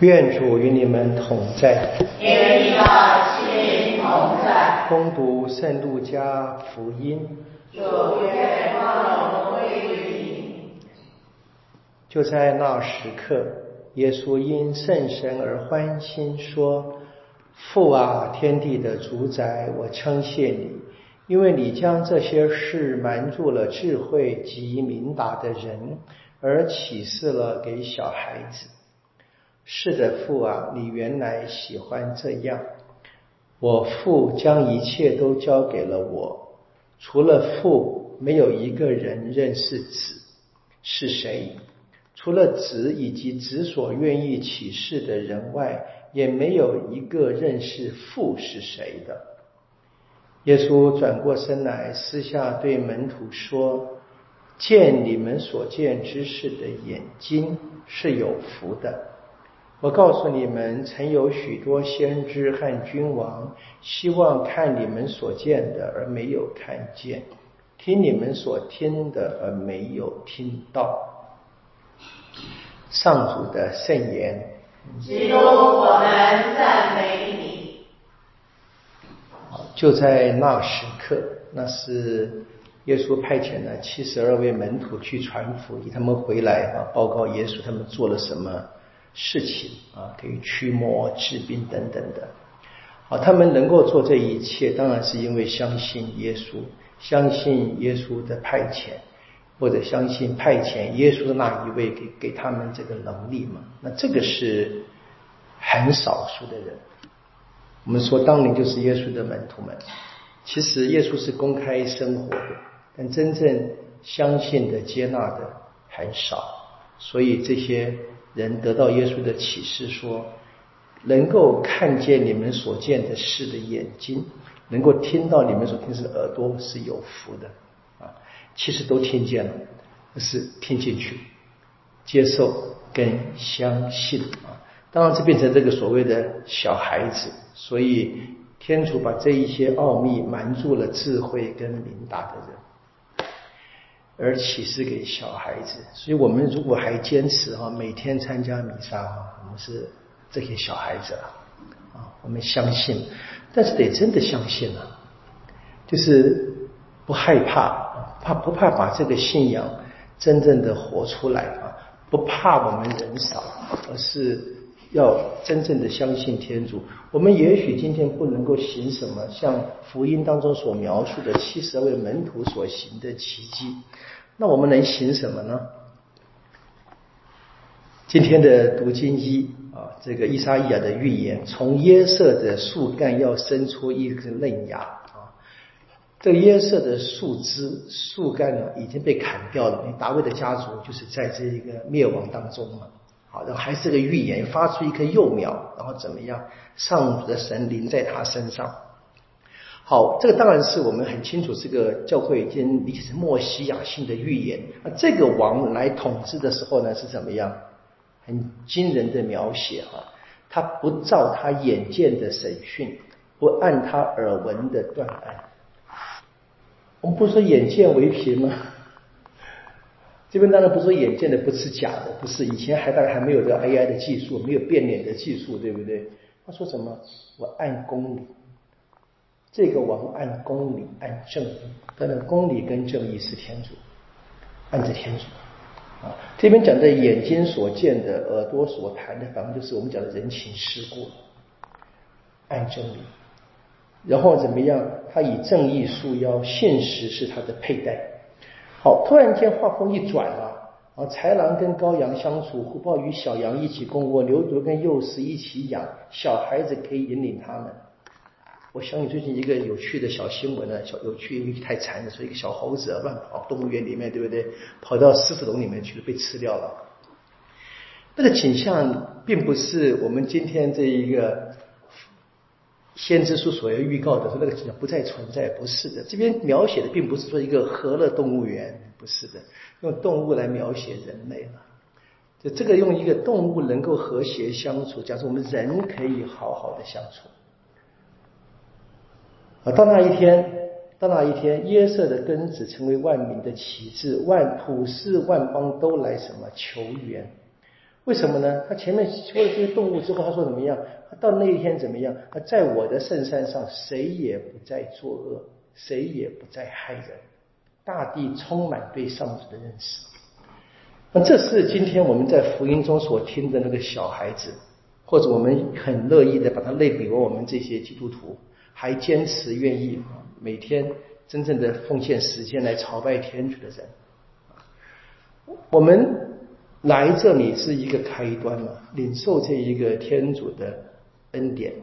愿主与你们同在。愿你的心同在。攻读圣路加福音。主愿光荣归于你。就在那时刻，耶稣因圣神而欢心，说：“父啊，天地的主宰，我称谢你，因为你将这些事瞒住了智慧及明达的人，而启示了给小孩子。”是的，父啊，你原来喜欢这样。我父将一切都交给了我，除了父，没有一个人认识子是谁；除了子以及子所愿意启示的人外，也没有一个认识父是谁的。耶稣转过身来，私下对门徒说：“见你们所见之事的眼睛是有福的。”我告诉你们，曾有许多先知和君王，希望看你们所见的而没有看见，听你们所听的而没有听到。上主的圣言。基督，我们赞美你。就在那时刻，那是耶稣派遣了七十二位门徒去传福音，他们回来啊，报告耶稣他们做了什么。事情啊，可以驱魔治病等等的，好，他们能够做这一切，当然是因为相信耶稣，相信耶稣的派遣，或者相信派遣耶稣的那一位给给他们这个能力嘛。那这个是很少数的人。我们说当年就是耶稣的门徒们，其实耶稣是公开生活的，但真正相信的、接纳的很少，所以这些。人得到耶稣的启示，说能够看见你们所见的事的眼睛，能够听到你们所听的耳朵是有福的啊！其实都听见了，是听进去、接受跟相信啊！当然，这变成这个所谓的小孩子，所以天主把这一些奥秘瞒住了智慧跟明达的人。而启示给小孩子，所以我们如果还坚持哈，每天参加弥撒哈，我们是这些小孩子啊，我们相信，但是得真的相信啊，就是不害怕，怕不怕把这个信仰真正的活出来啊，不怕我们人少，而是要真正的相信天主。我们也许今天不能够行什么像福音当中所描述的七十二位门徒所行的奇迹。那我们能行什么呢？今天的读经一啊，这个伊莎伊亚的预言，从耶色的树干要生出一根嫩芽啊。这个耶色的树枝、树干呢已经被砍掉了，因为大卫的家族就是在这一个灭亡当中嘛。好，然后还是个预言，发出一棵幼苗，然后怎么样？上主的神临在他身上。好，这个当然是我们很清楚，这个教会已经理解成莫西亚性的预言。那这个王来统治的时候呢，是怎么样？很惊人的描写啊！他不照他眼见的审讯，不按他耳闻的断案。我们不说眼见为凭吗？这边当然不说眼见的不是假的，不是以前还大概还没有这个 AI 的技术，没有变脸的技术，对不对？他说什么？我按公理。这个王按公理、按正义，当然公理跟正义是天主，按着天主啊。这边讲的眼睛所见的、耳朵所谈的，反正就是我们讲的人情世故，按正义。然后怎么样？他以正义束腰，现实是他的佩戴。好，突然间画风一转啊啊！豺狼跟羔羊相处，虎豹与小羊一起共卧，牛犊跟幼狮一起养，小孩子可以引领他们。我想起最近一个有趣的小新闻呢，小有趣因为太残忍，说一个小猴子乱跑动物园里面，对不对？跑到狮子笼里面去了，被吃掉了。那个景象并不是我们今天这一个先知书所要预告的，说那个景象不再存在，不是的。这边描写的并不是说一个和乐动物园，不是的，用动物来描写人类了。就这个用一个动物能够和谐相处，假设我们人可以好好的相处。啊，到那一天，到那一天，耶色的根子成为万民的旗帜，万普世万邦都来什么求援？为什么呢？他前面说了这些动物之后，他说怎么样？他到那一天怎么样？他在我的圣山上，谁也不再作恶，谁也不再害人，大地充满对上主的认识。那这是今天我们在福音中所听的那个小孩子，或者我们很乐意的把它类比为我们这些基督徒，还坚持愿意每天真正的奉献时间来朝拜天主的人。我们。来这里是一个开端嘛，领受这一个天主的恩典，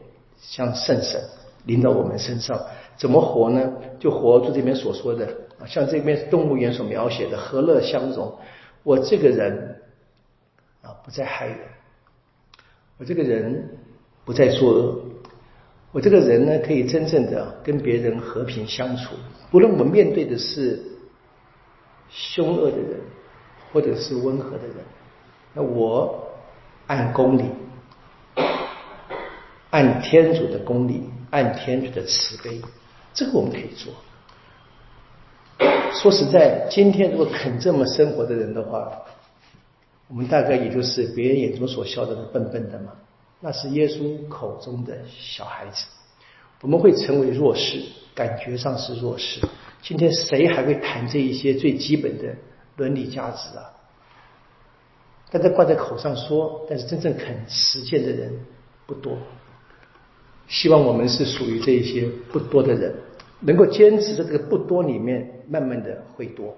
像圣神临到我们身上，怎么活呢？就活出这边所说的啊，像这边动物园所描写的和乐相融。我这个人啊，不再害人；我这个人不再作恶；我这个人呢，可以真正的跟别人和平相处。不论我们面对的是凶恶的人。或者是温和的人，那我按公理，按天主的公理，按天主的慈悲，这个我们可以做。说实在，今天如果肯这么生活的人的话，我们大概也就是别人眼中所笑的那笨笨的嘛。那是耶稣口中的小孩子，我们会成为弱势，感觉上是弱势。今天谁还会谈这一些最基本的？伦理价值啊，大家挂在口上说，但是真正肯实践的人不多。希望我们是属于这一些不多的人，能够坚持在这个不多里面，慢慢的会多。